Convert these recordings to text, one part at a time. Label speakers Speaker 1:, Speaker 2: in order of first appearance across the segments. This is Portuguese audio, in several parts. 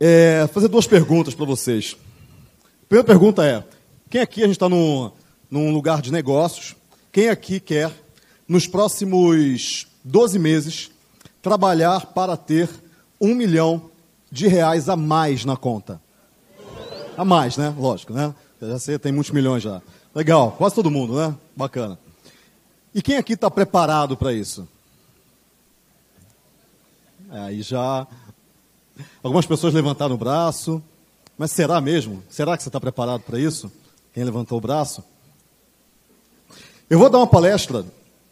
Speaker 1: é, fazer duas perguntas para vocês. A primeira pergunta é: quem aqui, a gente está num, num lugar de negócios, quem aqui quer, nos próximos 12 meses, trabalhar para ter um milhão de reais a mais na conta? A mais, né? Lógico, né? Já sei, tem muitos milhões já. Legal, quase todo mundo, né? Bacana. E quem aqui está preparado para isso? É, aí já. Algumas pessoas levantaram o braço. Mas será mesmo? Será que você está preparado para isso? Quem levantou o braço? Eu vou dar uma palestra.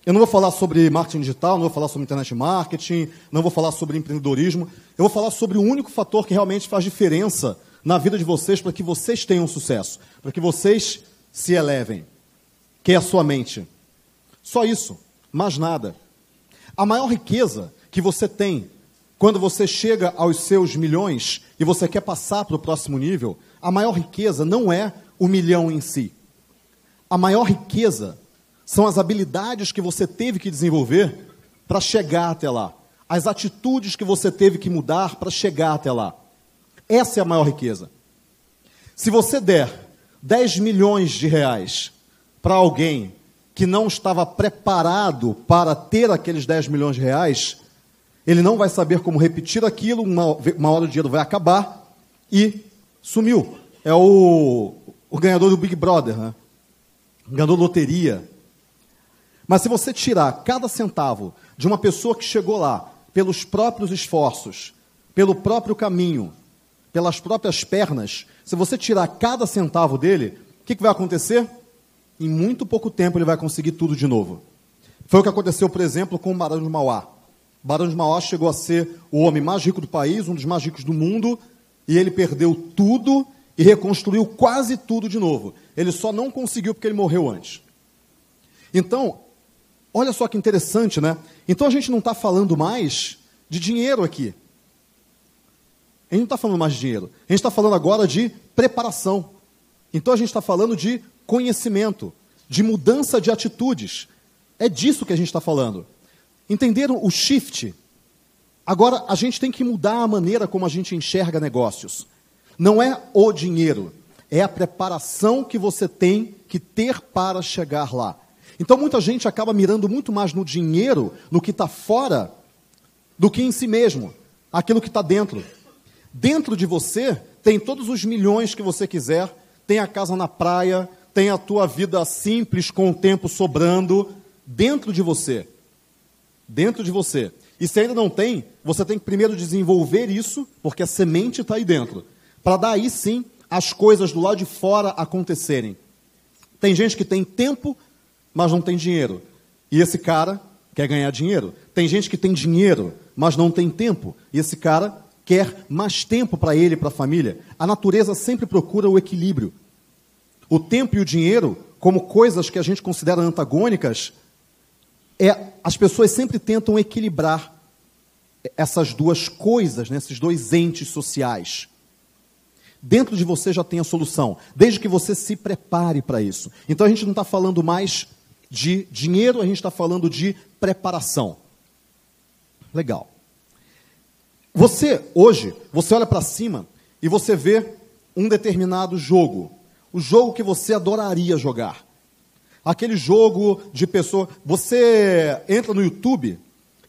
Speaker 1: Eu não vou falar sobre marketing digital, não vou falar sobre internet marketing, não vou falar sobre empreendedorismo. Eu vou falar sobre o único fator que realmente faz diferença na vida de vocês para que vocês tenham sucesso, para que vocês se elevem, que é a sua mente. Só isso, mais nada. A maior riqueza que você tem quando você chega aos seus milhões e você quer passar para o próximo nível, a maior riqueza não é o milhão em si. A maior riqueza são as habilidades que você teve que desenvolver para chegar até lá. As atitudes que você teve que mudar para chegar até lá. Essa é a maior riqueza. Se você der 10 milhões de reais para alguém que não estava preparado para ter aqueles 10 milhões de reais, ele não vai saber como repetir aquilo, uma, uma hora o dinheiro vai acabar e sumiu. É o, o ganhador do Big Brother, né? ganhador loteria. Mas se você tirar cada centavo de uma pessoa que chegou lá pelos próprios esforços, pelo próprio caminho, pelas próprias pernas, se você tirar cada centavo dele, o que, que vai acontecer? em muito pouco tempo ele vai conseguir tudo de novo. Foi o que aconteceu, por exemplo, com o Barão de Mauá. Barão de Mauá chegou a ser o homem mais rico do país, um dos mais ricos do mundo, e ele perdeu tudo e reconstruiu quase tudo de novo. Ele só não conseguiu porque ele morreu antes. Então, olha só que interessante, né? Então a gente não está falando mais de dinheiro aqui. A gente não está falando mais de dinheiro. A gente está falando agora de preparação. Então a gente está falando de conhecimento, de mudança de atitudes. É disso que a gente está falando. Entenderam o shift? Agora a gente tem que mudar a maneira como a gente enxerga negócios. Não é o dinheiro, é a preparação que você tem que ter para chegar lá. Então muita gente acaba mirando muito mais no dinheiro, no que está fora, do que em si mesmo, aquilo que está dentro. Dentro de você tem todos os milhões que você quiser, tem a casa na praia, tem a tua vida simples com o tempo sobrando dentro de você. Dentro de você. E se ainda não tem, você tem que primeiro desenvolver isso, porque a semente está aí dentro. Para daí sim as coisas do lado de fora acontecerem. Tem gente que tem tempo, mas não tem dinheiro. E esse cara quer ganhar dinheiro. Tem gente que tem dinheiro, mas não tem tempo. E esse cara quer mais tempo para ele e para a família. A natureza sempre procura o equilíbrio. O tempo e o dinheiro, como coisas que a gente considera antagônicas, é, as pessoas sempre tentam equilibrar essas duas coisas, né, esses dois entes sociais. Dentro de você já tem a solução, desde que você se prepare para isso. Então a gente não está falando mais de dinheiro, a gente está falando de preparação. Legal. Você, hoje, você olha para cima e você vê um determinado jogo o jogo que você adoraria jogar. Aquele jogo de pessoa. Você entra no YouTube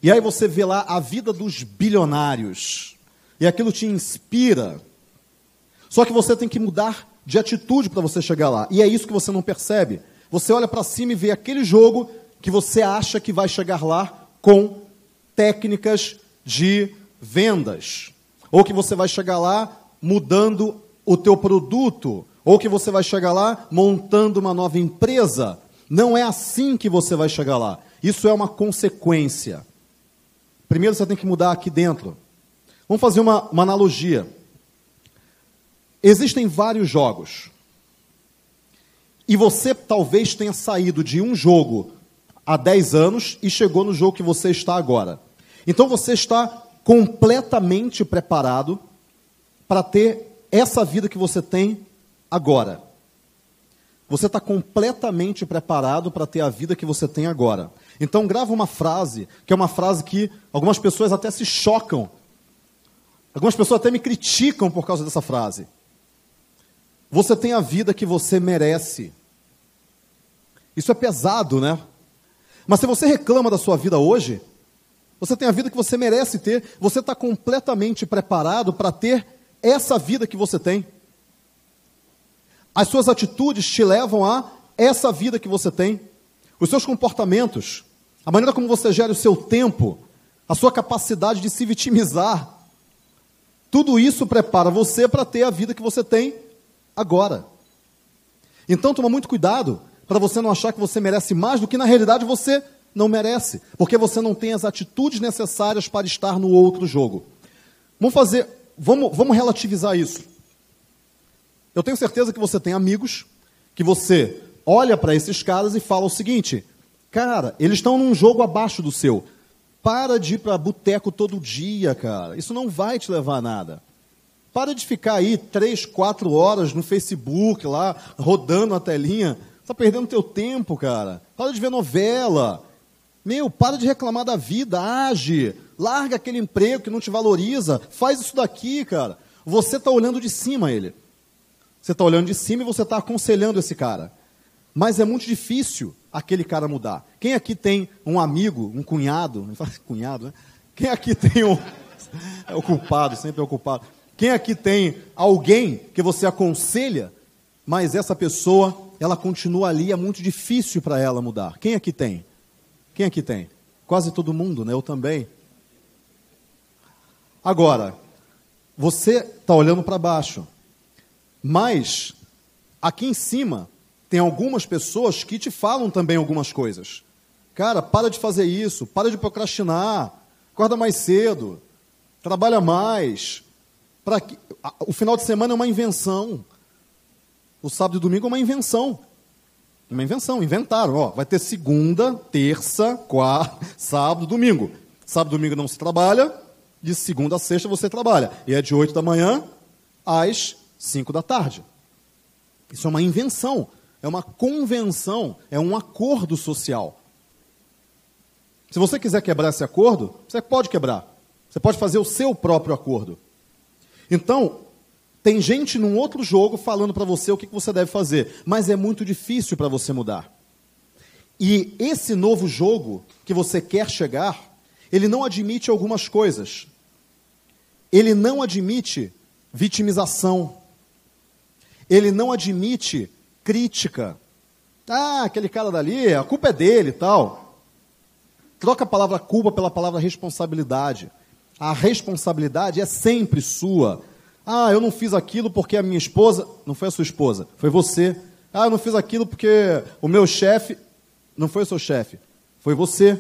Speaker 1: e aí você vê lá a vida dos bilionários. E aquilo te inspira. Só que você tem que mudar de atitude para você chegar lá. E é isso que você não percebe. Você olha para cima e vê aquele jogo que você acha que vai chegar lá com técnicas de vendas. Ou que você vai chegar lá mudando o teu produto, ou que você vai chegar lá montando uma nova empresa. Não é assim que você vai chegar lá. Isso é uma consequência. Primeiro você tem que mudar aqui dentro. Vamos fazer uma, uma analogia. Existem vários jogos. E você talvez tenha saído de um jogo há 10 anos e chegou no jogo que você está agora. Então você está completamente preparado para ter essa vida que você tem agora. Você está completamente preparado para ter a vida que você tem agora. Então grava uma frase, que é uma frase que algumas pessoas até se chocam Algumas pessoas até me criticam por causa dessa frase. Você tem a vida que você merece. Isso é pesado, né? Mas se você reclama da sua vida hoje, você tem a vida que você merece ter, você está completamente preparado para ter essa vida que você tem. As suas atitudes te levam a essa vida que você tem. Os seus comportamentos, a maneira como você gera o seu tempo, a sua capacidade de se vitimizar, tudo isso prepara você para ter a vida que você tem agora. Então toma muito cuidado para você não achar que você merece mais do que na realidade você não merece, porque você não tem as atitudes necessárias para estar no outro jogo. Vamos fazer, vamos, vamos relativizar isso. Eu tenho certeza que você tem amigos que você olha para esses caras e fala o seguinte: cara, eles estão num jogo abaixo do seu. Para de ir para boteco todo dia, cara. Isso não vai te levar a nada. Para de ficar aí três, quatro horas no Facebook lá, rodando a telinha. Está perdendo teu tempo, cara. Para de ver novela. Meu, para de reclamar da vida, age. Larga aquele emprego que não te valoriza. Faz isso daqui, cara. Você está olhando de cima ele. Você está olhando de cima e você está aconselhando esse cara. Mas é muito difícil aquele cara mudar. Quem aqui tem um amigo, um cunhado, cunhado, né? Quem aqui tem um é o culpado, sempre é o culpado. Quem aqui tem alguém que você aconselha, mas essa pessoa, ela continua ali, é muito difícil para ela mudar. Quem aqui tem? Quem aqui tem? Quase todo mundo, né? Eu também. Agora, você está olhando para baixo, mas aqui em cima tem algumas pessoas que te falam também algumas coisas. Cara, para de fazer isso, para de procrastinar, acorda mais cedo, trabalha mais. Para que... O final de semana é uma invenção. O sábado e domingo é uma invenção. Uma invenção, inventaram. Ó, vai ter segunda, terça, quarta, sábado, domingo. Sábado e domingo não se trabalha, de segunda a sexta você trabalha. E é de 8 da manhã às 5 da tarde. Isso é uma invenção é uma convenção, é um acordo social. Se você quiser quebrar esse acordo, você pode quebrar. Você pode fazer o seu próprio acordo. Então, tem gente num outro jogo falando para você o que você deve fazer, mas é muito difícil para você mudar. E esse novo jogo que você quer chegar, ele não admite algumas coisas. Ele não admite vitimização. Ele não admite crítica. Ah, aquele cara dali, a culpa é dele e tal. Troca a palavra culpa pela palavra responsabilidade. A responsabilidade é sempre sua. Ah, eu não fiz aquilo porque a minha esposa. Não foi a sua esposa, foi você. Ah, eu não fiz aquilo porque o meu chefe. Não foi o seu chefe, foi você.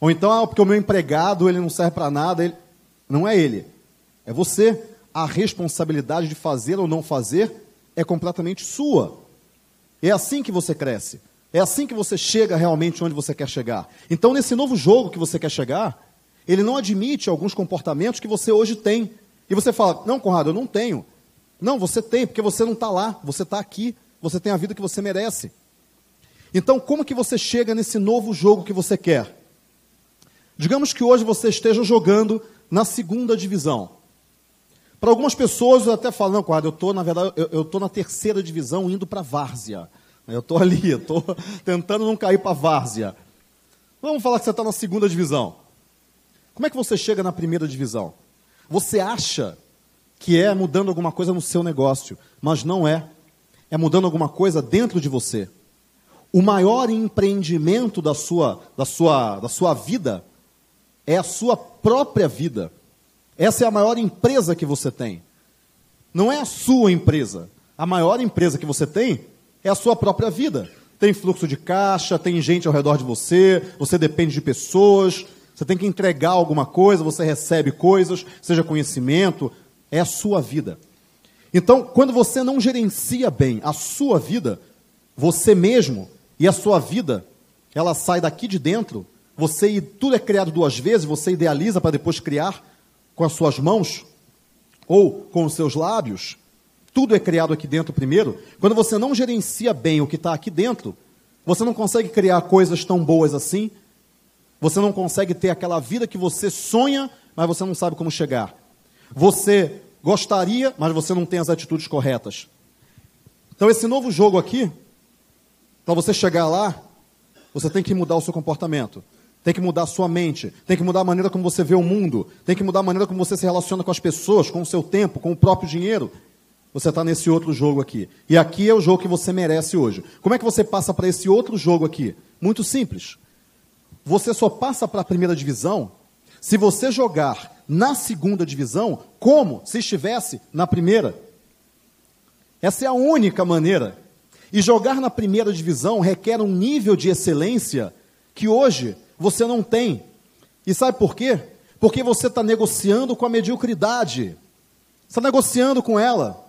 Speaker 1: Ou então, ah, porque o meu empregado ele não serve para nada. Ele... Não é ele, é você. A responsabilidade de fazer ou não fazer é completamente sua. É assim que você cresce. É assim que você chega realmente onde você quer chegar. Então, nesse novo jogo que você quer chegar, ele não admite alguns comportamentos que você hoje tem. E você fala: Não, Conrado, eu não tenho. Não, você tem, porque você não está lá, você está aqui, você tem a vida que você merece. Então, como que você chega nesse novo jogo que você quer? Digamos que hoje você esteja jogando na segunda divisão. Para algumas pessoas eu até falo, não, Conrado, eu estou, na verdade, eu estou na terceira divisão indo para a várzea. Eu estou ali, estou tentando não cair para a várzea. Vamos falar que você está na segunda divisão. Como é que você chega na primeira divisão? Você acha que é mudando alguma coisa no seu negócio, mas não é. É mudando alguma coisa dentro de você. O maior empreendimento da sua, da sua, da sua vida é a sua própria vida. Essa é a maior empresa que você tem. Não é a sua empresa. A maior empresa que você tem é a sua própria vida. Tem fluxo de caixa, tem gente ao redor de você, você depende de pessoas, você tem que entregar alguma coisa, você recebe coisas, seja conhecimento, é a sua vida. Então, quando você não gerencia bem a sua vida, você mesmo e a sua vida, ela sai daqui de dentro, você tudo é criado duas vezes, você idealiza para depois criar, com as suas mãos ou com os seus lábios, tudo é criado aqui dentro primeiro. Quando você não gerencia bem o que está aqui dentro, você não consegue criar coisas tão boas assim. Você não consegue ter aquela vida que você sonha, mas você não sabe como chegar. Você gostaria, mas você não tem as atitudes corretas. Então, esse novo jogo aqui, para você chegar lá, você tem que mudar o seu comportamento. Tem que mudar a sua mente, tem que mudar a maneira como você vê o mundo, tem que mudar a maneira como você se relaciona com as pessoas, com o seu tempo, com o próprio dinheiro. Você está nesse outro jogo aqui. E aqui é o jogo que você merece hoje. Como é que você passa para esse outro jogo aqui? Muito simples. Você só passa para a primeira divisão se você jogar na segunda divisão como se estivesse na primeira. Essa é a única maneira. E jogar na primeira divisão requer um nível de excelência que hoje você não tem. E sabe por quê? Porque você está negociando com a mediocridade. Está negociando com ela.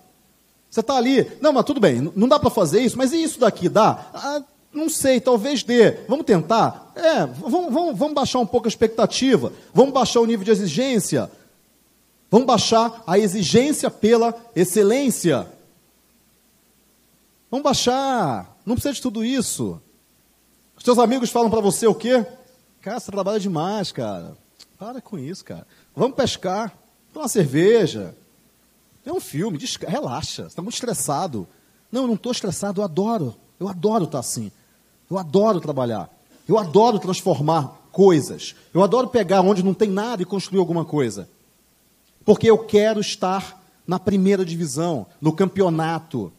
Speaker 1: Você está ali, não, mas tudo bem, não dá para fazer isso, mas e isso daqui dá? Ah, não sei, talvez dê. Vamos tentar? É, vamos, vamos, vamos baixar um pouco a expectativa, vamos baixar o nível de exigência, vamos baixar a exigência pela excelência. Vamos baixar, não precisa de tudo isso. Os amigos falam para você o quê? Cara, você trabalha demais, cara. Para com isso, cara. Vamos pescar. Toma uma cerveja. É um filme, relaxa. Você está muito estressado. Não, eu não estou estressado, eu adoro. Eu adoro estar assim. Eu adoro trabalhar. Eu adoro transformar coisas. Eu adoro pegar onde não tem nada e construir alguma coisa. Porque eu quero estar na primeira divisão, no campeonato.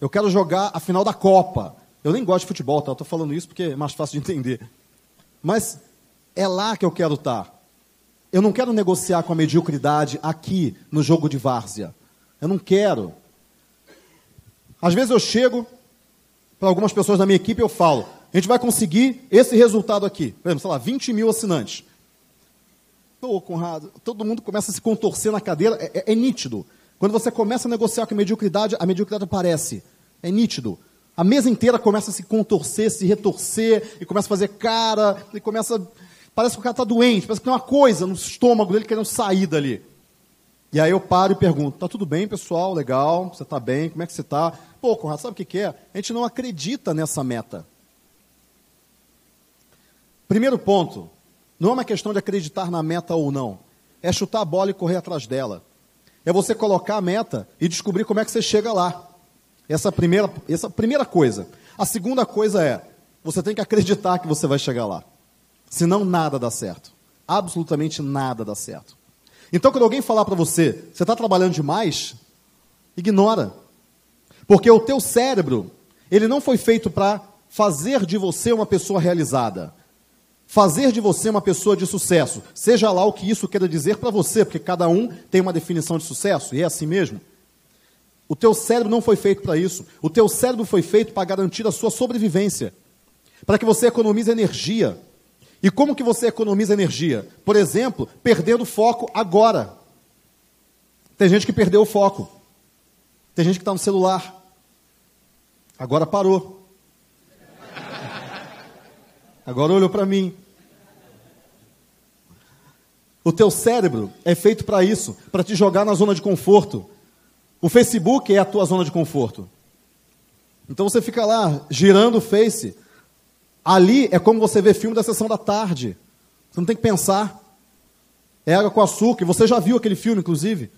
Speaker 1: Eu quero jogar a final da Copa. Eu nem gosto de futebol, tá? Estou falando isso porque é mais fácil de entender. Mas é lá que eu quero estar. Eu não quero negociar com a mediocridade aqui no jogo de várzea. Eu não quero. Às vezes eu chego para algumas pessoas da minha equipe e eu falo: a gente vai conseguir esse resultado aqui. Por exemplo, sei lá, 20 mil assinantes. Pô, Conrado, todo mundo começa a se contorcer na cadeira, é, é, é nítido. Quando você começa a negociar com a mediocridade, a mediocridade aparece. É nítido. A mesa inteira começa a se contorcer, se retorcer, e começa a fazer cara, e começa. Parece que o cara está doente, parece que tem uma coisa no estômago dele querendo sair dali. E aí eu paro e pergunto: tá tudo bem, pessoal? Legal? Você está bem? Como é que você está? Pô, Conrado, sabe o que, que é? A gente não acredita nessa meta. Primeiro ponto: não é uma questão de acreditar na meta ou não. É chutar a bola e correr atrás dela. É você colocar a meta e descobrir como é que você chega lá. Essa primeira, essa primeira coisa. A segunda coisa é, você tem que acreditar que você vai chegar lá. Senão nada dá certo. Absolutamente nada dá certo. Então, quando alguém falar para você, você está trabalhando demais, ignora. Porque o teu cérebro, ele não foi feito para fazer de você uma pessoa realizada. Fazer de você uma pessoa de sucesso. Seja lá o que isso queira dizer para você, porque cada um tem uma definição de sucesso, e é assim mesmo. O teu cérebro não foi feito para isso. O teu cérebro foi feito para garantir a sua sobrevivência. Para que você economize energia. E como que você economiza energia? Por exemplo, perdendo foco agora. Tem gente que perdeu o foco. Tem gente que está no celular. Agora parou. Agora olhou para mim. O teu cérebro é feito para isso, para te jogar na zona de conforto, o Facebook é a tua zona de conforto. Então você fica lá girando o Face. Ali é como você vê filme da sessão da tarde. Você não tem que pensar. É água com açúcar. Você já viu aquele filme, inclusive.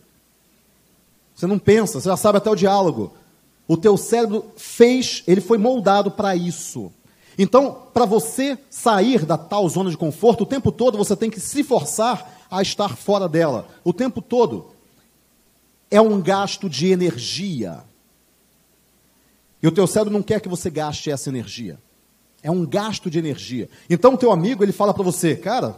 Speaker 1: Você não pensa, você já sabe até o diálogo. O teu cérebro fez, ele foi moldado para isso. Então, para você sair da tal zona de conforto, o tempo todo você tem que se forçar a estar fora dela. O tempo todo é um gasto de energia. E o teu cérebro não quer que você gaste essa energia. É um gasto de energia. Então o teu amigo, ele fala para você, cara,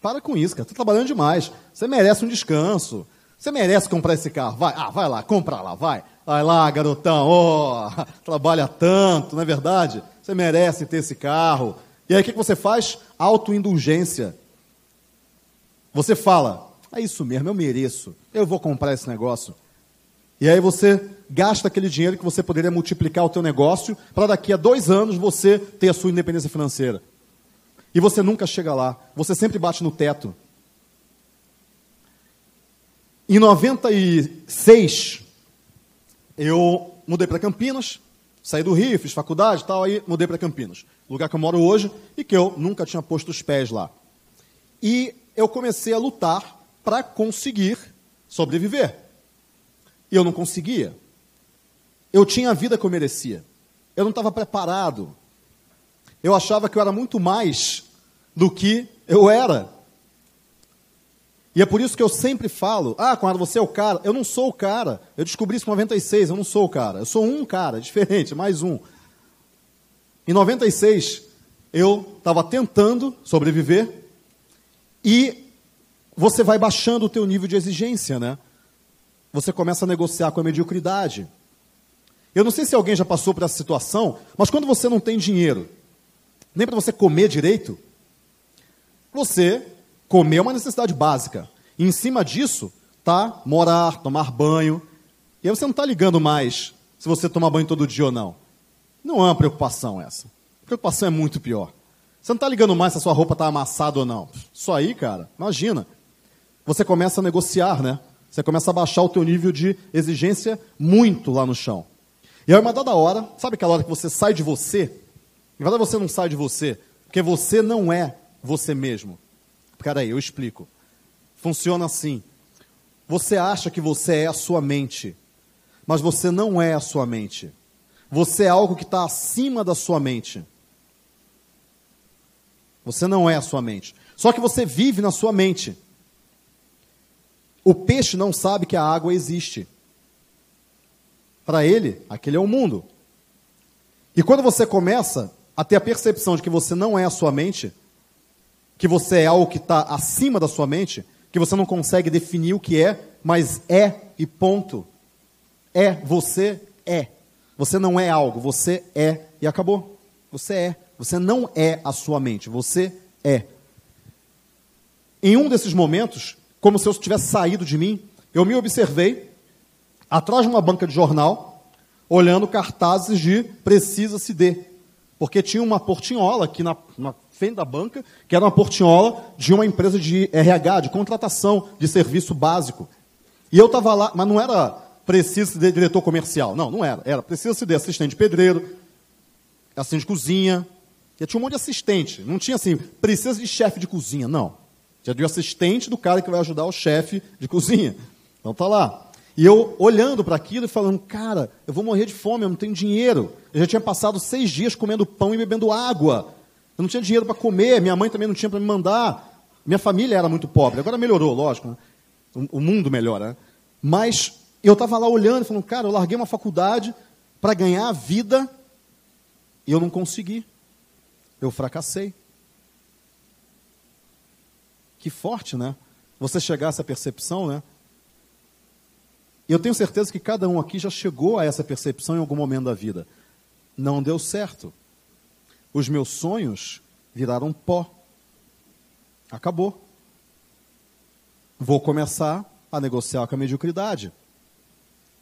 Speaker 1: para com isso, cara, está trabalhando demais. Você merece um descanso. Você merece comprar esse carro. Vai, ah, vai lá, compra lá, vai. Vai lá, garotão, oh, trabalha tanto, não é verdade? Você merece ter esse carro. E aí o que você faz? Autoindulgência. Você fala, é isso mesmo, eu mereço. Eu vou comprar esse negócio. E aí você gasta aquele dinheiro que você poderia multiplicar o teu negócio para daqui a dois anos você ter a sua independência financeira. E você nunca chega lá. Você sempre bate no teto. Em 96, eu mudei para Campinas, saí do Rio, fiz faculdade e tal, aí mudei para Campinas, lugar que eu moro hoje e que eu nunca tinha posto os pés lá. E eu comecei a lutar para conseguir sobreviver. E eu não conseguia. Eu tinha a vida que eu merecia. Eu não estava preparado. Eu achava que eu era muito mais do que eu era. E é por isso que eu sempre falo: ah, Conrado, você é o cara. Eu não sou o cara. Eu descobri isso em 96, eu não sou o cara. Eu sou um cara, diferente, mais um. Em 96, eu estava tentando sobreviver e você vai baixando o teu nível de exigência, né? Você começa a negociar com a mediocridade. Eu não sei se alguém já passou por essa situação, mas quando você não tem dinheiro, nem para você comer direito, você comer é uma necessidade básica. E em cima disso, tá morar, tomar banho. E aí você não está ligando mais se você toma banho todo dia ou não. Não é uma preocupação essa. A preocupação é muito pior. Você não está ligando mais se a sua roupa está amassada ou não. Isso aí, cara, imagina. Você começa a negociar, né? Você começa a baixar o teu nível de exigência muito lá no chão. E aí, uma dada hora, sabe aquela hora que você sai de você? Na verdade, você não sai de você, porque você não é você mesmo. Peraí, eu explico. Funciona assim. Você acha que você é a sua mente, mas você não é a sua mente. Você é algo que está acima da sua mente. Você não é a sua mente. Só que você vive na sua mente. O peixe não sabe que a água existe. Para ele, aquele é o mundo. E quando você começa a ter a percepção de que você não é a sua mente, que você é algo que está acima da sua mente, que você não consegue definir o que é, mas é e ponto. É, você é. Você não é algo, você é e acabou. Você é. Você não é a sua mente, você é. Em um desses momentos, como se eu tivesse saído de mim, eu me observei atrás de uma banca de jornal, olhando cartazes de precisa-se de. Porque tinha uma portinhola aqui na, na frente da banca, que era uma portinhola de uma empresa de RH, de contratação de serviço básico. E eu estava lá, mas não era precisa de diretor comercial, não, não era. Era precisa de assistente de pedreiro, assistente de cozinha, e tinha um monte de assistente. Não tinha assim, precisa de chefe de cozinha, não. Tinha de assistente do cara que vai ajudar o chefe de cozinha. Então tá lá. E eu olhando para aquilo e falando, cara, eu vou morrer de fome, eu não tenho dinheiro. Eu já tinha passado seis dias comendo pão e bebendo água. Eu não tinha dinheiro para comer, minha mãe também não tinha para me mandar. Minha família era muito pobre. Agora melhorou, lógico. Né? O, mundo melhora. Né? Mas eu estava lá olhando e falando, cara, eu larguei uma faculdade para ganhar a vida e eu não consegui. Eu fracassei. Que forte, né? Você chegar a essa percepção, né? E eu tenho certeza que cada um aqui já chegou a essa percepção em algum momento da vida. Não deu certo. Os meus sonhos viraram pó. Acabou. Vou começar a negociar com a mediocridade.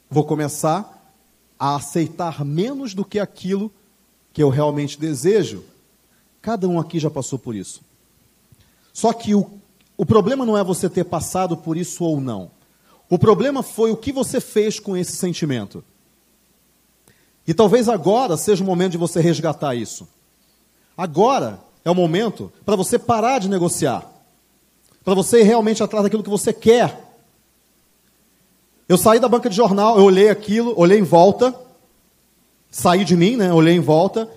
Speaker 1: Vou começar a aceitar menos do que aquilo que eu realmente desejo. Cada um aqui já passou por isso. Só que o, o problema não é você ter passado por isso ou não. O problema foi o que você fez com esse sentimento. E talvez agora seja o momento de você resgatar isso. Agora é o momento para você parar de negociar. Para você ir realmente atrás daquilo que você quer. Eu saí da banca de jornal, eu olhei aquilo, olhei em volta, saí de mim, né? Olhei em volta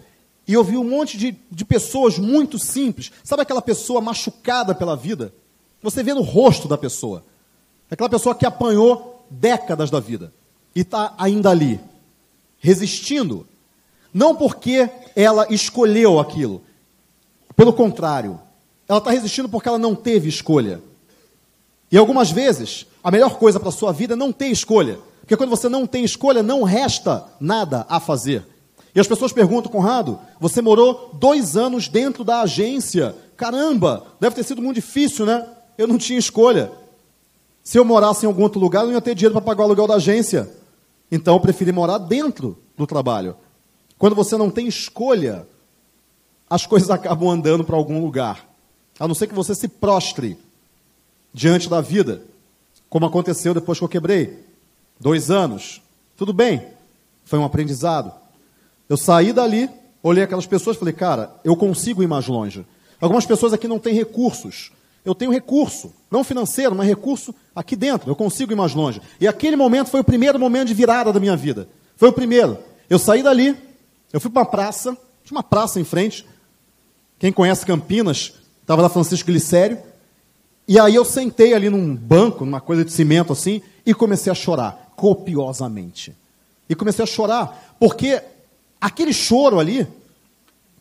Speaker 1: e eu vi um monte de, de pessoas muito simples. Sabe aquela pessoa machucada pela vida? Você vê no rosto da pessoa. Aquela pessoa que apanhou décadas da vida e está ainda ali, resistindo. Não porque ela escolheu aquilo. Pelo contrário, ela está resistindo porque ela não teve escolha. E algumas vezes, a melhor coisa para a sua vida é não ter escolha. Porque quando você não tem escolha, não resta nada a fazer. E as pessoas perguntam, Conrado, você morou dois anos dentro da agência. Caramba, deve ter sido muito difícil, né? Eu não tinha escolha. Se eu morasse em algum outro lugar, eu não ia ter dinheiro para pagar o aluguel da agência. Então eu preferi morar dentro do trabalho. Quando você não tem escolha, as coisas acabam andando para algum lugar. A não ser que você se prostre diante da vida, como aconteceu depois que eu quebrei. Dois anos. Tudo bem. Foi um aprendizado. Eu saí dali, olhei aquelas pessoas e falei, cara, eu consigo ir mais longe. Algumas pessoas aqui não têm recursos. Eu tenho recurso, não financeiro, mas recurso aqui dentro, eu consigo ir mais longe. E aquele momento foi o primeiro momento de virada da minha vida. Foi o primeiro. Eu saí dali, eu fui para uma praça, tinha uma praça em frente. Quem conhece Campinas, estava lá Francisco Glicério. E aí eu sentei ali num banco, numa coisa de cimento assim, e comecei a chorar, copiosamente. E comecei a chorar, porque aquele choro ali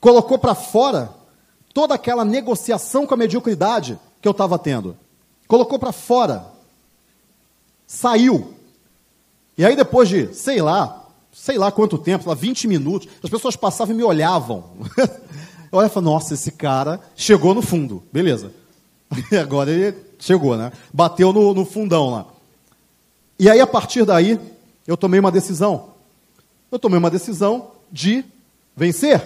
Speaker 1: colocou para fora toda aquela negociação com a mediocridade que eu estava tendo. Colocou para fora. Saiu. E aí depois de, sei lá, sei lá quanto tempo, lá 20 minutos, as pessoas passavam e me olhavam. eu olhava nossa, esse cara chegou no fundo. Beleza. E agora ele chegou, né? Bateu no, no fundão lá. E aí, a partir daí, eu tomei uma decisão. Eu tomei uma decisão de vencer.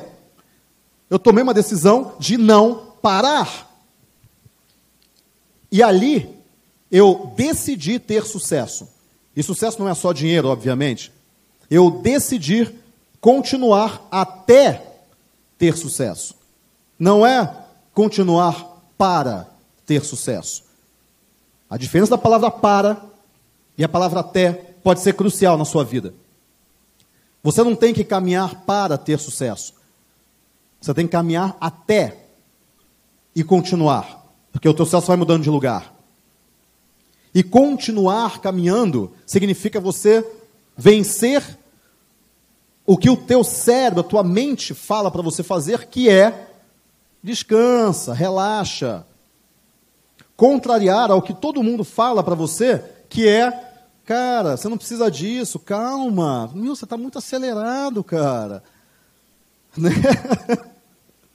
Speaker 1: Eu tomei uma decisão de não parar. E ali, eu decidi ter sucesso. E sucesso não é só dinheiro, obviamente. Eu decidi continuar até ter sucesso. Não é continuar para ter sucesso. A diferença da palavra para e a palavra até pode ser crucial na sua vida. Você não tem que caminhar para ter sucesso. Você tem que caminhar até e continuar, porque o teu sucesso vai mudando de lugar. E continuar caminhando significa você vencer o que o teu cérebro, a tua mente fala para você fazer, que é descansa, relaxa. Contrariar ao que todo mundo fala para você, que é Cara, você não precisa disso, calma. Meu, você está muito acelerado, cara. Né?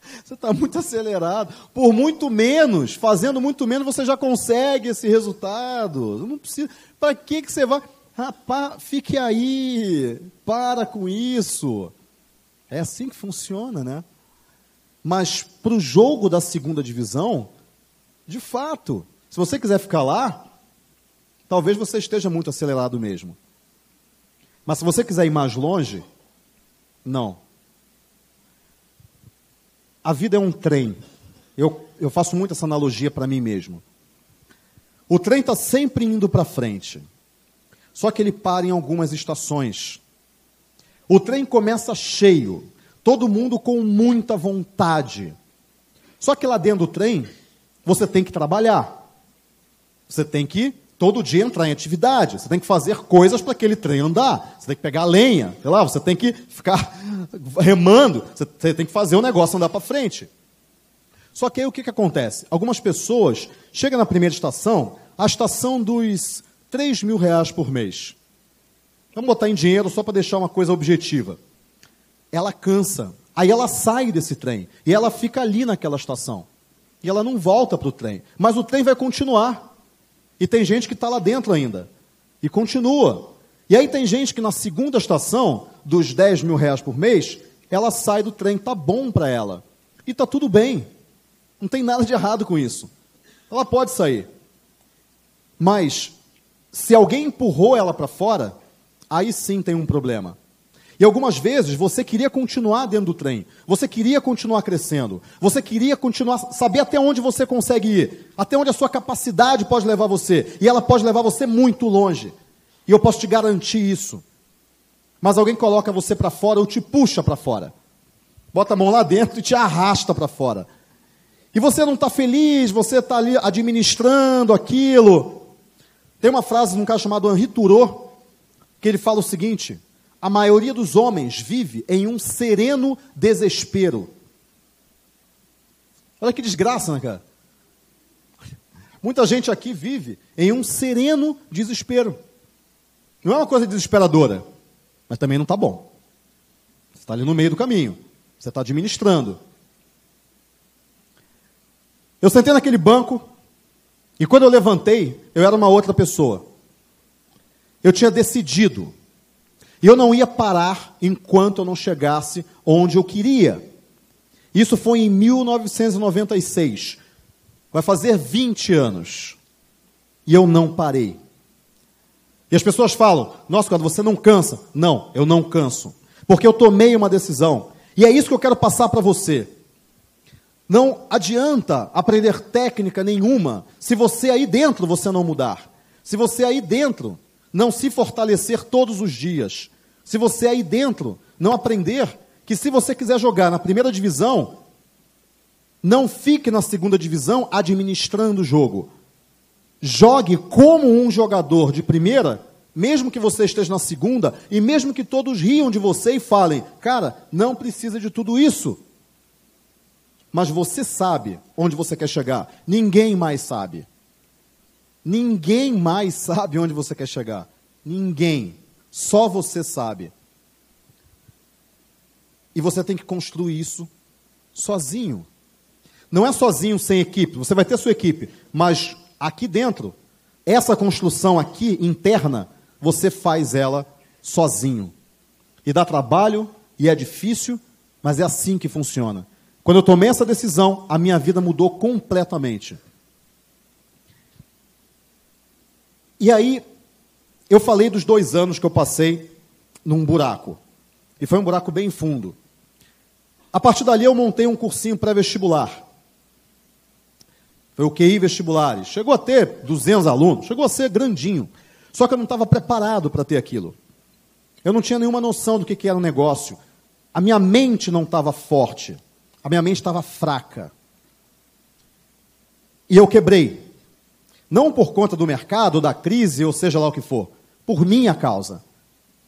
Speaker 1: Você está muito acelerado. Por muito menos, fazendo muito menos, você já consegue esse resultado. Não precisa. Para que, que você vai. Rapaz, fique aí. Para com isso. É assim que funciona, né? Mas para o jogo da segunda divisão, de fato, se você quiser ficar lá, talvez você esteja muito acelerado mesmo. Mas se você quiser ir mais longe, não. A vida é um trem. Eu, eu faço muito essa analogia para mim mesmo. O trem está sempre indo para frente. Só que ele para em algumas estações. O trem começa cheio, todo mundo com muita vontade. Só que lá dentro do trem, você tem que trabalhar. Você tem que todo dia entrar em atividade. Você tem que fazer coisas para aquele trem andar. Você tem que pegar lenha, sei lá, você tem que ficar remando. Você tem que fazer o negócio andar para frente. Só que aí o que, que acontece? Algumas pessoas chegam na primeira estação, a estação dos 3 mil reais por mês. Vamos botar em dinheiro só para deixar uma coisa objetiva. Ela cansa. Aí ela sai desse trem. E ela fica ali naquela estação. E ela não volta para o trem. Mas o trem vai continuar. E tem gente que está lá dentro ainda. E continua. E aí tem gente que na segunda estação, dos 10 mil reais por mês, ela sai do trem, tá bom para ela. E tá tudo bem. Não tem nada de errado com isso. Ela pode sair. Mas, se alguém empurrou ela para fora, aí sim tem um problema. E algumas vezes você queria continuar dentro do trem, você queria continuar crescendo, você queria continuar, saber até onde você consegue ir, até onde a sua capacidade pode levar você, e ela pode levar você muito longe. E eu posso te garantir isso. Mas alguém coloca você para fora ou te puxa para fora, bota a mão lá dentro e te arrasta para fora. E você não está feliz, você está ali administrando aquilo. Tem uma frase de um cara chamado Henri Thoreau, que ele fala o seguinte: a maioria dos homens vive em um sereno desespero. Olha que desgraça, né, cara? Muita gente aqui vive em um sereno desespero. Não é uma coisa desesperadora, mas também não está bom. Você está ali no meio do caminho. Você está administrando. Eu sentei naquele banco e quando eu levantei, eu era uma outra pessoa. Eu tinha decidido e eu não ia parar enquanto eu não chegasse onde eu queria. Isso foi em 1996. Vai fazer 20 anos. E eu não parei. E as pessoas falam: Nossa, quando você não cansa. Não, eu não canso. Porque eu tomei uma decisão. E é isso que eu quero passar para você. Não adianta aprender técnica nenhuma se você aí dentro você não mudar. Se você aí dentro não se fortalecer todos os dias. Se você aí dentro não aprender que se você quiser jogar na primeira divisão, não fique na segunda divisão administrando o jogo. Jogue como um jogador de primeira, mesmo que você esteja na segunda, e mesmo que todos riam de você e falem, cara, não precisa de tudo isso. Mas você sabe onde você quer chegar. Ninguém mais sabe. Ninguém mais sabe onde você quer chegar. Ninguém. Só você sabe. E você tem que construir isso sozinho. Não é sozinho sem equipe. Você vai ter sua equipe, mas aqui dentro, essa construção aqui interna, você faz ela sozinho. E dá trabalho e é difícil, mas é assim que funciona. Quando eu tomei essa decisão, a minha vida mudou completamente. E aí, eu falei dos dois anos que eu passei num buraco. E foi um buraco bem fundo. A partir dali, eu montei um cursinho pré-vestibular. Foi o QI vestibulares. Chegou a ter 200 alunos, chegou a ser grandinho. Só que eu não estava preparado para ter aquilo. Eu não tinha nenhuma noção do que, que era um negócio. A minha mente não estava forte. A minha mente estava fraca. E eu quebrei. Não por conta do mercado, da crise, ou seja lá o que for. Por minha causa.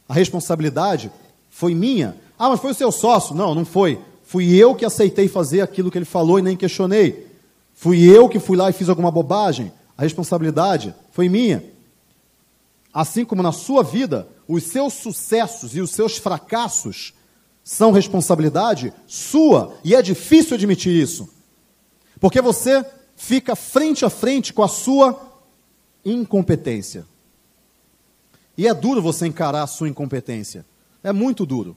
Speaker 1: A responsabilidade foi minha. Ah, mas foi o seu sócio? Não, não foi. Fui eu que aceitei fazer aquilo que ele falou e nem questionei. Fui eu que fui lá e fiz alguma bobagem. A responsabilidade foi minha. Assim como na sua vida, os seus sucessos e os seus fracassos são responsabilidade sua, e é difícil admitir isso. Porque você fica frente a frente com a sua incompetência. E é duro você encarar a sua incompetência. É muito duro.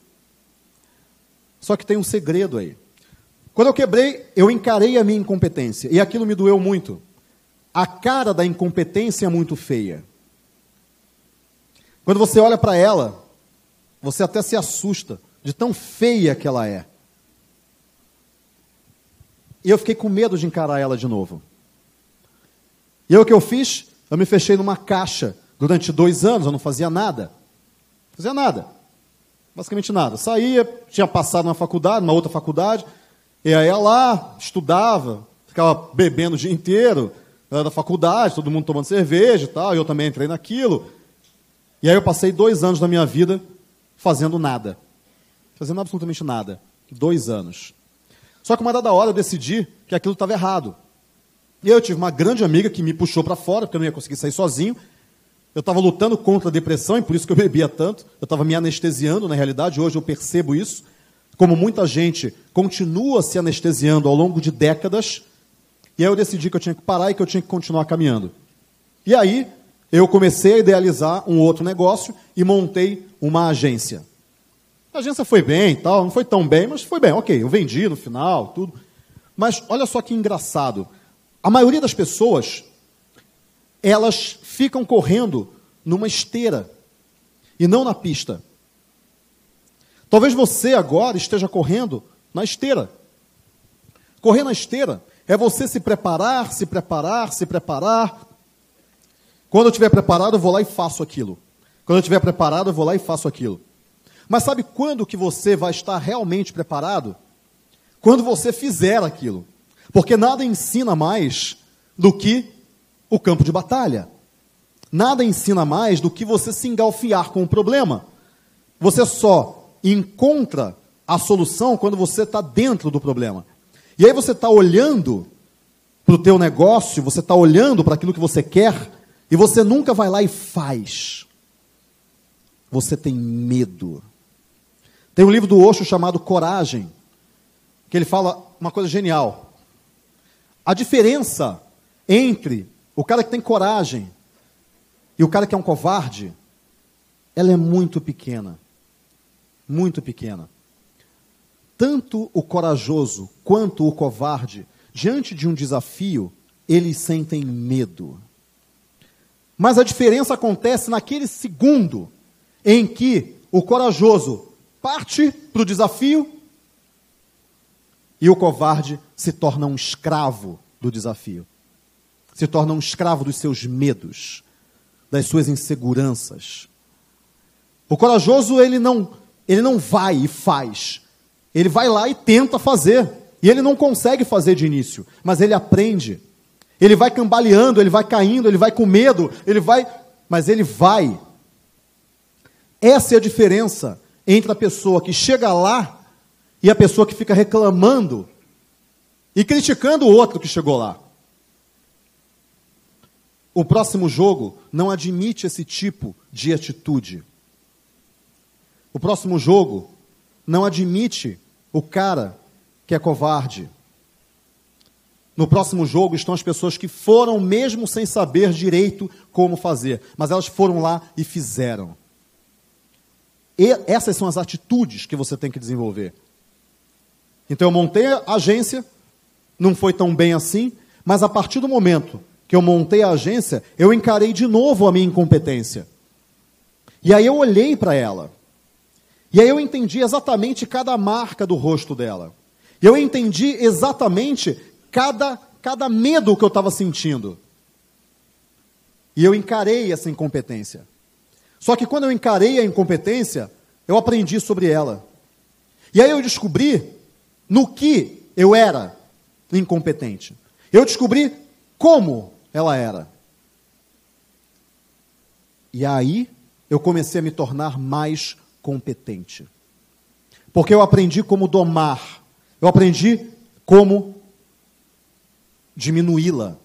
Speaker 1: Só que tem um segredo aí. Quando eu quebrei, eu encarei a minha incompetência. E aquilo me doeu muito. A cara da incompetência é muito feia. Quando você olha para ela, você até se assusta de tão feia que ela é. E eu fiquei com medo de encarar ela de novo. E aí o que eu fiz? Eu me fechei numa caixa durante dois anos, eu não fazia nada. Não fazia nada. Basicamente nada. Saía, tinha passado na faculdade, numa outra faculdade, e aí ia lá, estudava, ficava bebendo o dia inteiro, era da faculdade, todo mundo tomando cerveja e tal, e eu também entrei naquilo. E aí eu passei dois anos da minha vida fazendo nada. Fazendo absolutamente nada. Dois anos. Só que uma dada hora eu decidi que aquilo estava errado. E eu tive uma grande amiga que me puxou para fora, porque eu não ia conseguir sair sozinho. Eu estava lutando contra a depressão e por isso que eu bebia tanto. Eu estava me anestesiando, na realidade, hoje eu percebo isso como muita gente continua se anestesiando ao longo de décadas, e aí eu decidi que eu tinha que parar e que eu tinha que continuar caminhando. E aí eu comecei a idealizar um outro negócio e montei uma agência. A agência foi bem, tal, não foi tão bem, mas foi bem, ok, eu vendi no final, tudo. Mas olha só que engraçado. A maioria das pessoas, elas ficam correndo numa esteira e não na pista. Talvez você agora esteja correndo na esteira. Correr na esteira é você se preparar, se preparar, se preparar. Quando eu estiver preparado, eu vou lá e faço aquilo. Quando eu estiver preparado, eu vou lá e faço aquilo. Mas sabe quando que você vai estar realmente preparado? Quando você fizer aquilo. Porque nada ensina mais do que o campo de batalha. Nada ensina mais do que você se engalfiar com o problema. Você só encontra a solução quando você está dentro do problema. E aí você está olhando para o teu negócio, você está olhando para aquilo que você quer, e você nunca vai lá e faz. Você tem medo. Tem um livro do Osho chamado Coragem, que ele fala uma coisa genial. A diferença entre o cara que tem coragem e o cara que é um covarde, ela é muito pequena muito pequena. Tanto o corajoso quanto o covarde, diante de um desafio, eles sentem medo. Mas a diferença acontece naquele segundo em que o corajoso parte para o desafio e o covarde se torna um escravo do desafio. Se torna um escravo dos seus medos, das suas inseguranças. O corajoso, ele não, ele não vai e faz. Ele vai lá e tenta fazer. E ele não consegue fazer de início, mas ele aprende. Ele vai cambaleando, ele vai caindo, ele vai com medo, ele vai, mas ele vai. Essa é a diferença entre a pessoa que chega lá e a pessoa que fica reclamando e criticando o outro que chegou lá. O próximo jogo não admite esse tipo de atitude. O próximo jogo não admite o cara que é covarde. No próximo jogo estão as pessoas que foram mesmo sem saber direito como fazer, mas elas foram lá e fizeram. E essas são as atitudes que você tem que desenvolver. Então eu montei a agência, não foi tão bem assim, mas a partir do momento que eu montei a agência, eu encarei de novo a minha incompetência. E aí eu olhei para ela. E aí eu entendi exatamente cada marca do rosto dela. E eu entendi exatamente cada, cada medo que eu estava sentindo. E eu encarei essa incompetência. Só que quando eu encarei a incompetência, eu aprendi sobre ela. E aí eu descobri no que eu era incompetente. Eu descobri como ela era. E aí eu comecei a me tornar mais competente. Porque eu aprendi como domar eu aprendi como diminuí-la.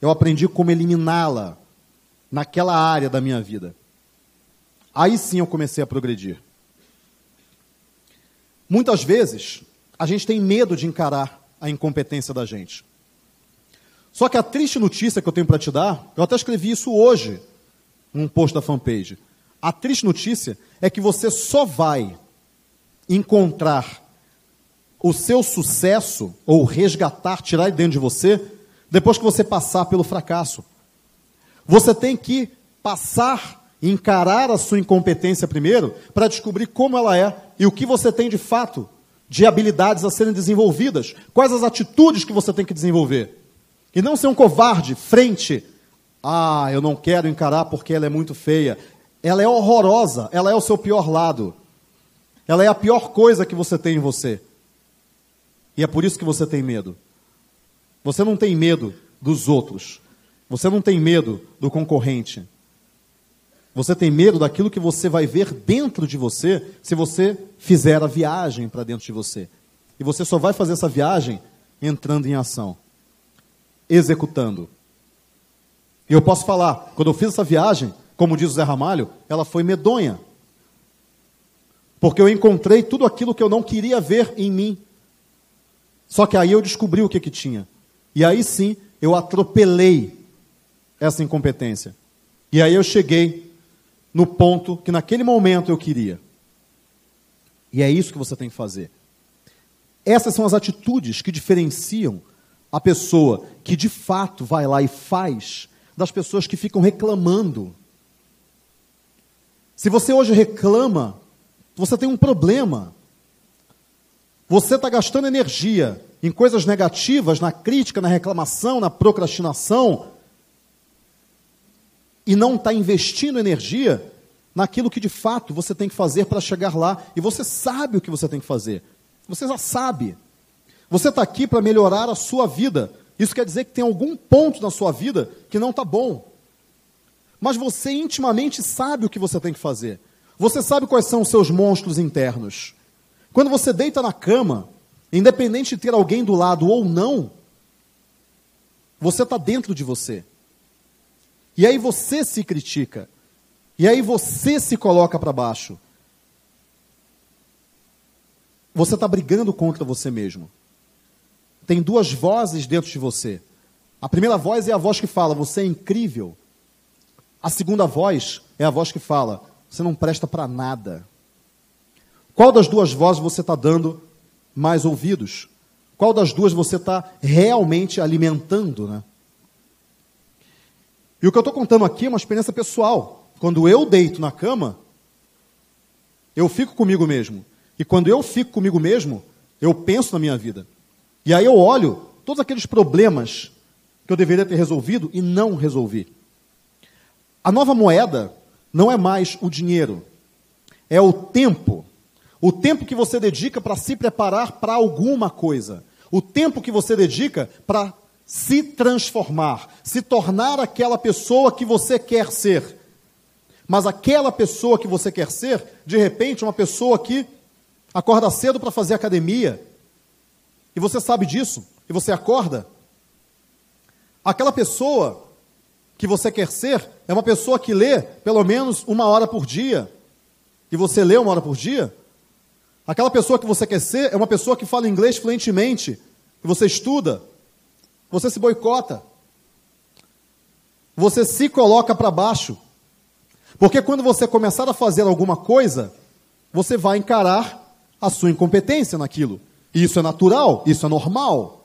Speaker 1: Eu aprendi como eliminá-la naquela área da minha vida. Aí sim eu comecei a progredir. Muitas vezes, a gente tem medo de encarar a incompetência da gente. Só que a triste notícia que eu tenho para te dar, eu até escrevi isso hoje, num post da fanpage. A triste notícia é que você só vai encontrar o seu sucesso, ou resgatar, tirar de dentro de você, depois que você passar pelo fracasso. Você tem que passar, encarar a sua incompetência primeiro, para descobrir como ela é e o que você tem de fato de habilidades a serem desenvolvidas, quais as atitudes que você tem que desenvolver. E não ser um covarde frente, ah, eu não quero encarar porque ela é muito feia. Ela é horrorosa, ela é o seu pior lado. Ela é a pior coisa que você tem em você. E é por isso que você tem medo. Você não tem medo dos outros. Você não tem medo do concorrente. Você tem medo daquilo que você vai ver dentro de você se você fizer a viagem para dentro de você. E você só vai fazer essa viagem entrando em ação, executando. E eu posso falar, quando eu fiz essa viagem, como diz o Zé Ramalho, ela foi medonha. Porque eu encontrei tudo aquilo que eu não queria ver em mim. Só que aí eu descobri o que, que tinha. E aí sim eu atropelei essa incompetência. E aí eu cheguei no ponto que naquele momento eu queria. E é isso que você tem que fazer. Essas são as atitudes que diferenciam a pessoa que de fato vai lá e faz das pessoas que ficam reclamando. Se você hoje reclama, você tem um problema. Você está gastando energia em coisas negativas, na crítica, na reclamação, na procrastinação, e não está investindo energia naquilo que de fato você tem que fazer para chegar lá. E você sabe o que você tem que fazer. Você já sabe. Você está aqui para melhorar a sua vida. Isso quer dizer que tem algum ponto na sua vida que não está bom. Mas você intimamente sabe o que você tem que fazer. Você sabe quais são os seus monstros internos. Quando você deita na cama, independente de ter alguém do lado ou não, você está dentro de você. E aí você se critica. E aí você se coloca para baixo. Você está brigando contra você mesmo. Tem duas vozes dentro de você. A primeira voz é a voz que fala, você é incrível. A segunda voz é a voz que fala, você não presta para nada. Qual das duas vozes você está dando mais ouvidos? Qual das duas você está realmente alimentando? Né? E o que eu estou contando aqui é uma experiência pessoal. Quando eu deito na cama, eu fico comigo mesmo. E quando eu fico comigo mesmo, eu penso na minha vida. E aí eu olho todos aqueles problemas que eu deveria ter resolvido e não resolvi. A nova moeda não é mais o dinheiro, é o tempo. O tempo que você dedica para se preparar para alguma coisa. O tempo que você dedica para se transformar, se tornar aquela pessoa que você quer ser. Mas aquela pessoa que você quer ser, de repente, uma pessoa que acorda cedo para fazer academia, e você sabe disso, e você acorda. Aquela pessoa que você quer ser é uma pessoa que lê pelo menos uma hora por dia, e você lê uma hora por dia. Aquela pessoa que você quer ser é uma pessoa que fala inglês fluentemente, que você estuda, você se boicota, você se coloca para baixo. Porque quando você começar a fazer alguma coisa, você vai encarar a sua incompetência naquilo. E isso é natural, isso é normal.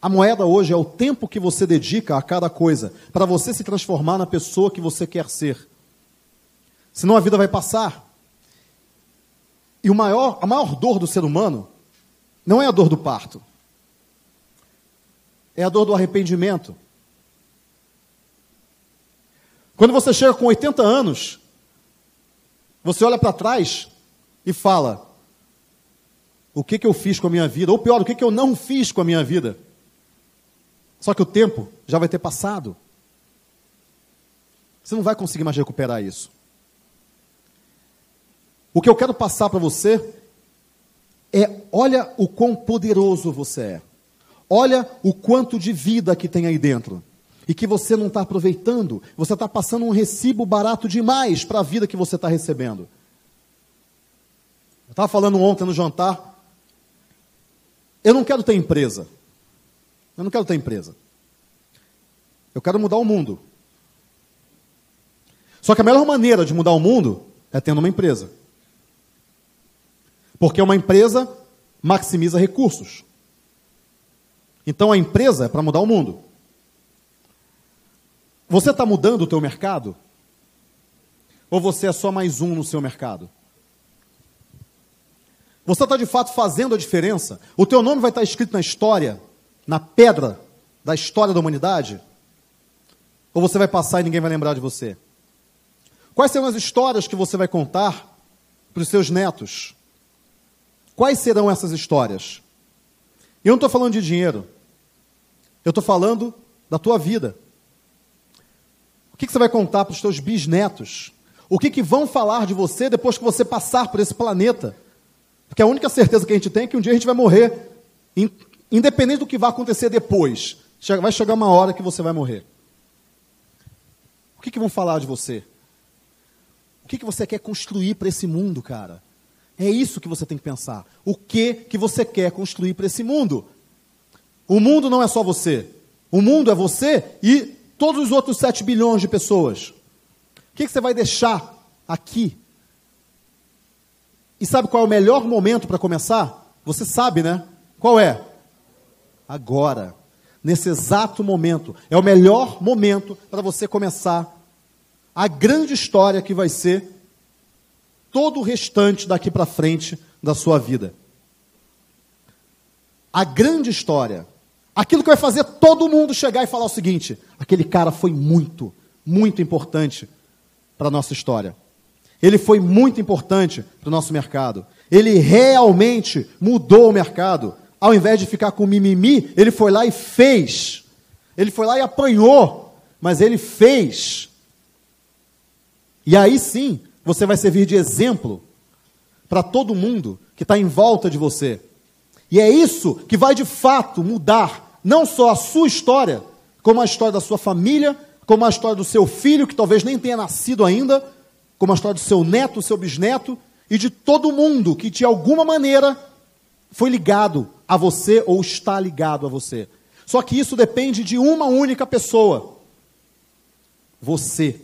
Speaker 1: A moeda hoje é o tempo que você dedica a cada coisa, para você se transformar na pessoa que você quer ser. Senão a vida vai passar. E o maior, a maior dor do ser humano não é a dor do parto, é a dor do arrependimento. Quando você chega com 80 anos, você olha para trás e fala: o que, que eu fiz com a minha vida? Ou pior, o que, que eu não fiz com a minha vida? Só que o tempo já vai ter passado. Você não vai conseguir mais recuperar isso. O que eu quero passar para você é: olha o quão poderoso você é. Olha o quanto de vida que tem aí dentro. E que você não está aproveitando. Você está passando um recibo barato demais para a vida que você está recebendo. Eu estava falando ontem no jantar. Eu não quero ter empresa. Eu não quero ter empresa. Eu quero mudar o mundo. Só que a melhor maneira de mudar o mundo é tendo uma empresa. Porque uma empresa maximiza recursos. Então a empresa é para mudar o mundo. Você está mudando o teu mercado? Ou você é só mais um no seu mercado? Você está de fato fazendo a diferença? O teu nome vai estar escrito na história, na pedra da história da humanidade? Ou você vai passar e ninguém vai lembrar de você? Quais serão as histórias que você vai contar para os seus netos? Quais serão essas histórias? Eu não estou falando de dinheiro. Eu estou falando da tua vida. O que, que você vai contar para os teus bisnetos? O que, que vão falar de você depois que você passar por esse planeta? Porque a única certeza que a gente tem é que um dia a gente vai morrer, independente do que vai acontecer depois. Vai chegar uma hora que você vai morrer. O que, que vão falar de você? O que, que você quer construir para esse mundo, cara? É isso que você tem que pensar. O que, que você quer construir para esse mundo? O mundo não é só você. O mundo é você e todos os outros 7 bilhões de pessoas. O que, que você vai deixar aqui e sabe qual é o melhor momento para começar? Você sabe, né? Qual é? Agora. Nesse exato momento. É o melhor momento para você começar a grande história que vai ser todo o restante daqui para frente da sua vida. A grande história. Aquilo que vai fazer todo mundo chegar e falar o seguinte: aquele cara foi muito, muito importante para a nossa história. Ele foi muito importante para o nosso mercado. Ele realmente mudou o mercado. Ao invés de ficar com mimimi, ele foi lá e fez. Ele foi lá e apanhou, mas ele fez. E aí sim, você vai servir de exemplo para todo mundo que está em volta de você. E é isso que vai de fato mudar não só a sua história, como a história da sua família, como a história do seu filho, que talvez nem tenha nascido ainda, como a história do seu neto, seu bisneto e de todo mundo que de alguma maneira foi ligado a você ou está ligado a você. Só que isso depende de uma única pessoa. Você.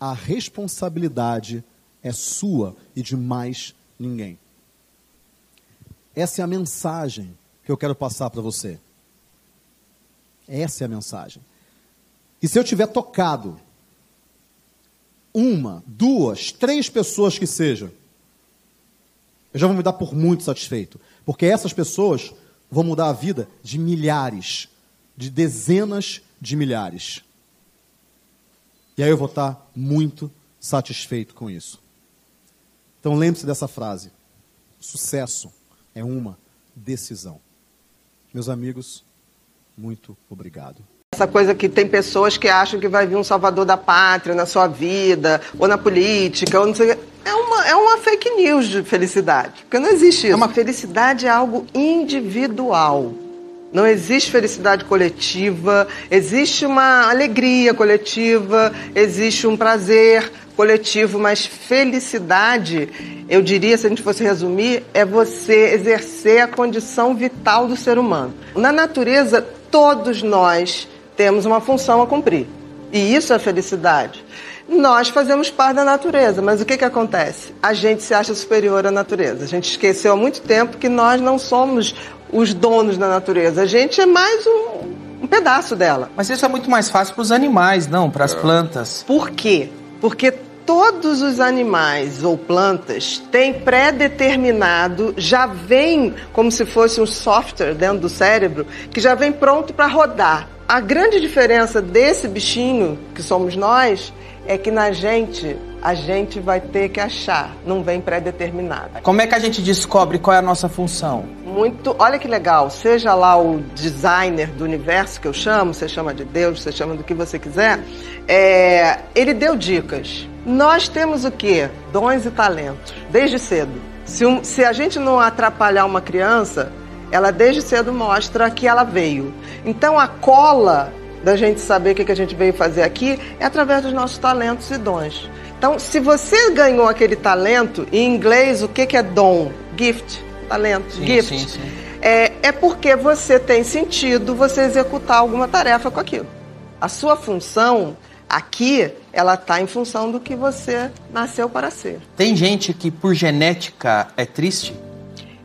Speaker 1: A responsabilidade é sua e de mais ninguém. Essa é a mensagem que eu quero passar para você. Essa é a mensagem. E se eu tiver tocado uma, duas, três pessoas que sejam, Eu já vou me dar por muito satisfeito. Porque essas pessoas vão mudar a vida de milhares, de dezenas de milhares. E aí eu vou estar muito satisfeito com isso. Então lembre-se dessa frase: sucesso é uma decisão. Meus amigos, muito obrigado.
Speaker 2: Essa coisa que tem pessoas que acham que vai vir um salvador da pátria na sua vida, ou na política, ou não sei é uma, é uma fake news de felicidade. Porque não existe isso. É uma felicidade é algo individual. Não existe felicidade coletiva, existe uma alegria coletiva, existe um prazer coletivo, mas felicidade, eu diria, se a gente fosse resumir, é você exercer a condição vital do ser humano. Na natureza, todos nós temos uma função a cumprir. E isso é felicidade. Nós fazemos parte da natureza, mas o que, que acontece? A gente se acha superior à natureza. A gente esqueceu há muito tempo que nós não somos os donos da natureza. A gente é mais um, um pedaço dela.
Speaker 3: Mas isso é muito mais fácil para os animais, não para as é. plantas.
Speaker 2: Por quê? Porque todos os animais ou plantas têm pré-determinado, já vem como se fosse um software dentro do cérebro, que já vem pronto para rodar. A grande diferença desse bichinho, que somos nós, é que na gente a gente vai ter que achar, não vem pré-determinado.
Speaker 3: Como é que a gente descobre qual é a nossa função?
Speaker 2: Muito, olha que legal, seja lá o designer do universo que eu chamo, você chama de Deus, você chama do que você quiser, é, ele deu dicas. Nós temos o quê? Dons e talentos, desde cedo. Se, um, se a gente não atrapalhar uma criança, ela desde cedo mostra que ela veio. Então a cola da gente saber o que a gente veio fazer aqui é através dos nossos talentos e dons. Então, se você ganhou aquele talento, em inglês, o que é dom? Gift, talento, sim, gift. Sim, sim. É, é porque você tem sentido você executar alguma tarefa com aquilo. A sua função aqui, ela está em função do que você nasceu para ser.
Speaker 3: Tem gente que por genética é triste?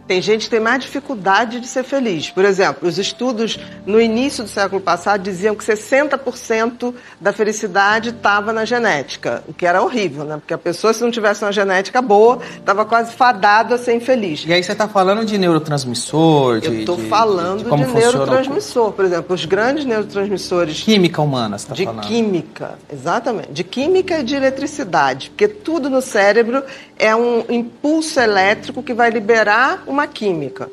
Speaker 2: Tem gente que tem mais dificuldade de ser feliz. Por exemplo, os estudos no início do século passado diziam que 60% da felicidade estava na genética, o que era horrível, né? Porque a pessoa, se não tivesse uma genética boa, estava quase fadada a ser infeliz.
Speaker 3: E aí você está falando de neurotransmissor? De,
Speaker 2: Eu estou falando de, de, de neurotransmissor. Por exemplo, os grandes neurotransmissores.
Speaker 3: Química humana, você está
Speaker 2: falando. De química, exatamente. De química e de eletricidade. Porque tudo no cérebro é um impulso elétrico que vai liberar uma química.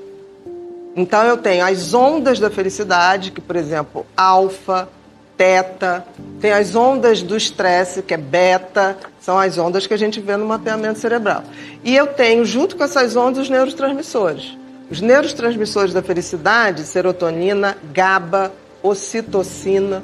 Speaker 2: Então eu tenho as ondas da felicidade, que por exemplo, alfa, teta, tem as ondas do estresse, que é beta, são as ondas que a gente vê no mapeamento cerebral. E eu tenho junto com essas ondas os neurotransmissores. Os neurotransmissores da felicidade, serotonina, GABA, ocitocina,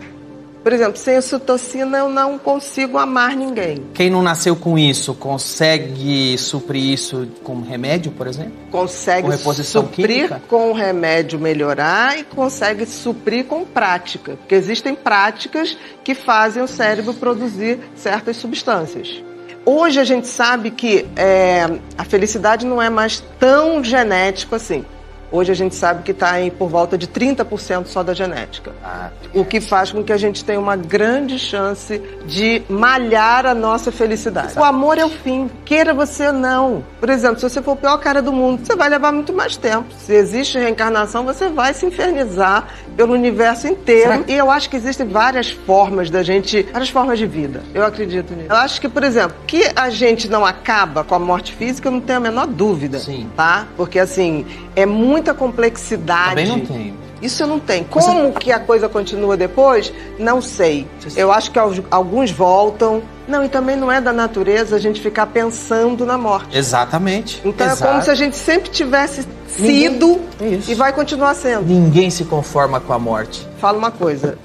Speaker 2: por exemplo, sem ocitocina eu não consigo amar ninguém.
Speaker 3: Quem não nasceu com isso consegue suprir isso com remédio, por exemplo?
Speaker 2: Consegue com reposição suprir química? com remédio melhorar e consegue suprir com prática. Porque existem práticas que fazem o cérebro produzir certas substâncias. Hoje a gente sabe que é, a felicidade não é mais tão genético assim. Hoje a gente sabe que está por volta de 30% só da genética. Ah, o que faz com que a gente tenha uma grande chance de malhar a nossa felicidade. Exato. O amor é o fim, queira você não. Por exemplo, se você for o pior cara do mundo, você vai levar muito mais tempo. Se existe reencarnação, você vai se infernizar pelo universo inteiro. E eu acho que existem várias formas da gente, várias formas de vida. Eu acredito nisso. Eu acho que, por exemplo, que a gente não acaba com a morte física, eu não tenho a menor dúvida. Sim. Tá? Porque assim, é muita complexidade.
Speaker 3: Também não tenho.
Speaker 2: Isso eu não tenho. Como Você... que a coisa continua depois? Não sei. Eu acho que alguns voltam. Não, e também não é da natureza a gente ficar pensando na morte.
Speaker 3: Exatamente.
Speaker 2: Então
Speaker 3: Exato.
Speaker 2: é como se a gente sempre tivesse sido Ninguém... e vai continuar sendo.
Speaker 3: Ninguém se conforma com a morte.
Speaker 2: Fala uma coisa.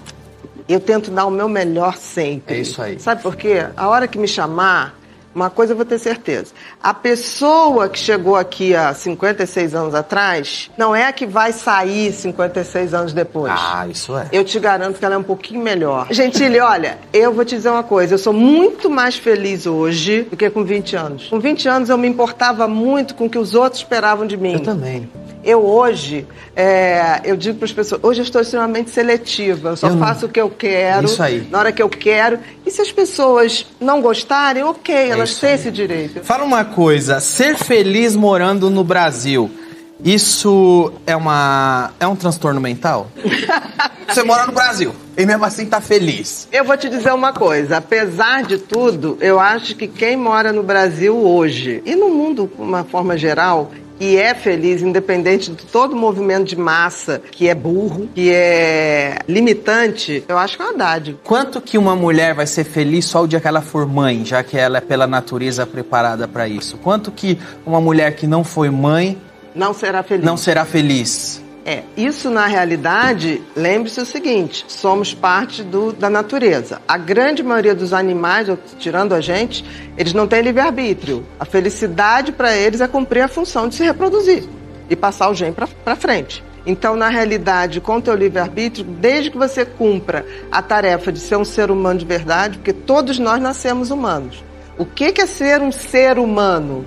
Speaker 2: Eu tento dar o meu melhor sempre.
Speaker 3: É isso aí.
Speaker 2: Sabe por quê? A hora que me chamar, uma coisa eu vou ter certeza. A pessoa que chegou aqui há 56 anos atrás não é a que vai sair 56 anos depois.
Speaker 3: Ah, isso é.
Speaker 2: Eu te garanto que ela é um pouquinho melhor. Gentile, olha, eu vou te dizer uma coisa. Eu sou muito mais feliz hoje do que com 20 anos. Com 20 anos eu me importava muito com o que os outros esperavam de mim.
Speaker 3: Eu também.
Speaker 2: Eu hoje, é, eu digo para as pessoas, hoje eu estou extremamente seletiva, eu só eu faço não... o que eu quero,
Speaker 3: Isso aí.
Speaker 2: na hora que eu quero. E se as pessoas não gostarem, ok, é elas têm aí. esse direito.
Speaker 3: Fala uma coisa, ser feliz morando no Brasil, isso é uma é um transtorno mental? Você mora no Brasil e mesmo assim tá feliz.
Speaker 2: Eu vou te dizer uma coisa, apesar de tudo, eu acho que quem mora no Brasil hoje e no mundo de uma forma geral, e é feliz, independente de todo movimento de massa que é burro, que é limitante, eu acho que é uma dádiva.
Speaker 3: Quanto que uma mulher vai ser feliz só o dia que ela for mãe, já que ela é pela natureza preparada para isso? Quanto que uma mulher que não foi mãe
Speaker 2: não será feliz.
Speaker 3: Não será feliz.
Speaker 2: É, isso na realidade, lembre-se o seguinte: somos parte do, da natureza. A grande maioria dos animais, tirando a gente, eles não têm livre-arbítrio. A felicidade para eles é cumprir a função de se reproduzir e passar o gene para frente. Então, na realidade, com o teu livre-arbítrio, desde que você cumpra a tarefa de ser um ser humano de verdade, porque todos nós nascemos humanos. O que é ser um ser humano?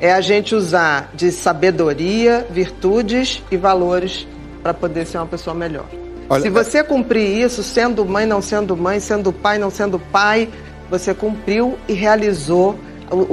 Speaker 2: É a gente usar de sabedoria, virtudes e valores para poder ser uma pessoa melhor. Olha, Se você cumprir isso, sendo mãe, não sendo mãe, sendo pai, não sendo pai, você cumpriu e realizou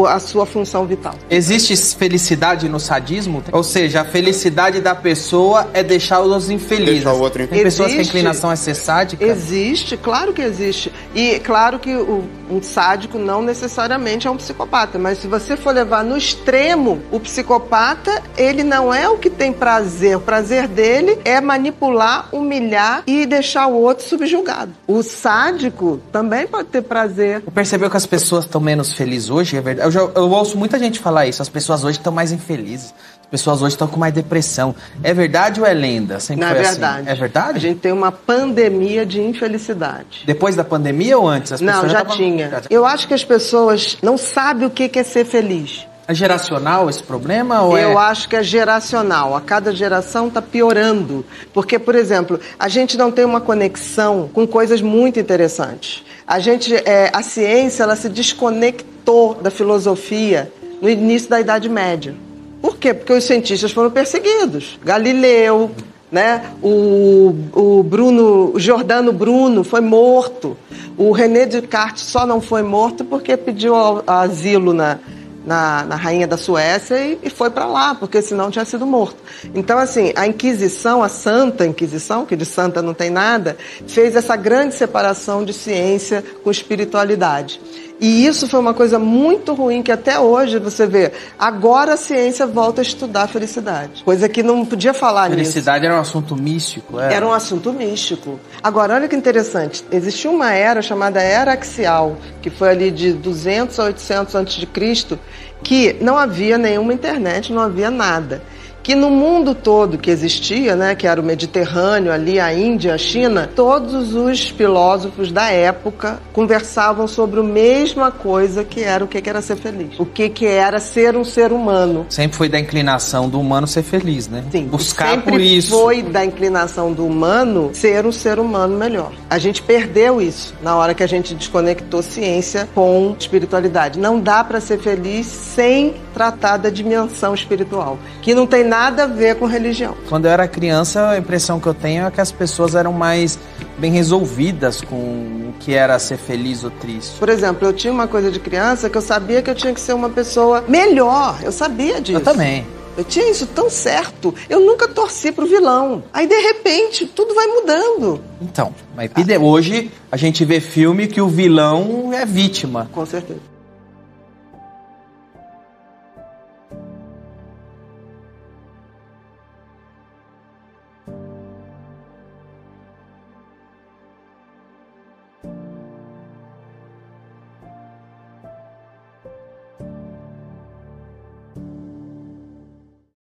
Speaker 2: a sua função vital.
Speaker 3: Existe felicidade no sadismo? Ou seja, a felicidade da pessoa é deixar os infelizes. Deixar o outro infeliz. Tem pessoas que a inclinação é ser sádica?
Speaker 2: Existe, claro que existe. E claro que o, um sádico não necessariamente é um psicopata, mas se você for levar no extremo, o psicopata, ele não é o que tem prazer. O prazer dele é manipular, humilhar e deixar o outro subjugado. O sádico também pode ter prazer.
Speaker 3: Percebeu que as pessoas estão menos felizes hoje? verdade. Eu, já, eu ouço muita gente falar isso. As pessoas hoje estão mais infelizes. As pessoas hoje estão com mais depressão. É verdade ou é lenda?
Speaker 2: Sempre Não, é assim. verdade.
Speaker 3: É verdade?
Speaker 2: A gente tem uma pandemia de infelicidade.
Speaker 3: Depois da pandemia ou antes? As
Speaker 2: Não, já, já tinha. Eu acho que as pessoas não sabem o que é ser feliz.
Speaker 3: É geracional esse problema? Ou
Speaker 2: Eu
Speaker 3: é...
Speaker 2: acho que é geracional. A cada geração está piorando. Porque, por exemplo, a gente não tem uma conexão com coisas muito interessantes. A gente, é, a ciência, ela se desconectou da filosofia no início da Idade Média. Por quê? Porque os cientistas foram perseguidos. Galileu, né? O, o Bruno, o Bruno foi morto. O René Descartes só não foi morto porque pediu asilo na, na, na rainha da Suécia e, e foi para lá, porque senão tinha sido morto. Então, assim, a Inquisição, a Santa Inquisição, que de santa não tem nada, fez essa grande separação de ciência com espiritualidade. E isso foi uma coisa muito ruim que até hoje você vê. Agora a ciência volta a estudar a felicidade. Coisa que não podia falar
Speaker 3: felicidade nisso. Felicidade era um assunto místico,
Speaker 2: era? Era um assunto místico. Agora, olha que interessante. Existia uma era chamada Era Axial, que foi ali de 200 a 800 a.C., que não havia nenhuma internet, não havia nada que no mundo todo que existia, né, que era o Mediterrâneo, ali a Índia, a China, todos os filósofos da época conversavam sobre a mesma coisa que era o que era ser feliz. O que que era ser um ser humano.
Speaker 3: Sempre foi da inclinação do humano ser feliz, né?
Speaker 2: Sim.
Speaker 3: Buscar
Speaker 2: sempre
Speaker 3: por isso.
Speaker 2: foi da inclinação do humano ser um ser humano melhor. A gente perdeu isso na hora que a gente desconectou ciência com espiritualidade. Não dá para ser feliz sem tratar da dimensão espiritual, que não tem nada a ver com religião.
Speaker 3: Quando eu era criança, a impressão que eu tenho é que as pessoas eram mais bem resolvidas com o que era ser feliz ou triste.
Speaker 2: Por exemplo, eu tinha uma coisa de criança que eu sabia que eu tinha que ser uma pessoa melhor. Eu sabia disso.
Speaker 3: Eu também.
Speaker 2: Eu tinha isso tão certo. Eu nunca torci pro vilão. Aí, de repente, tudo vai mudando.
Speaker 3: Então, mas hoje a gente vê filme que o vilão é vítima.
Speaker 2: Com certeza.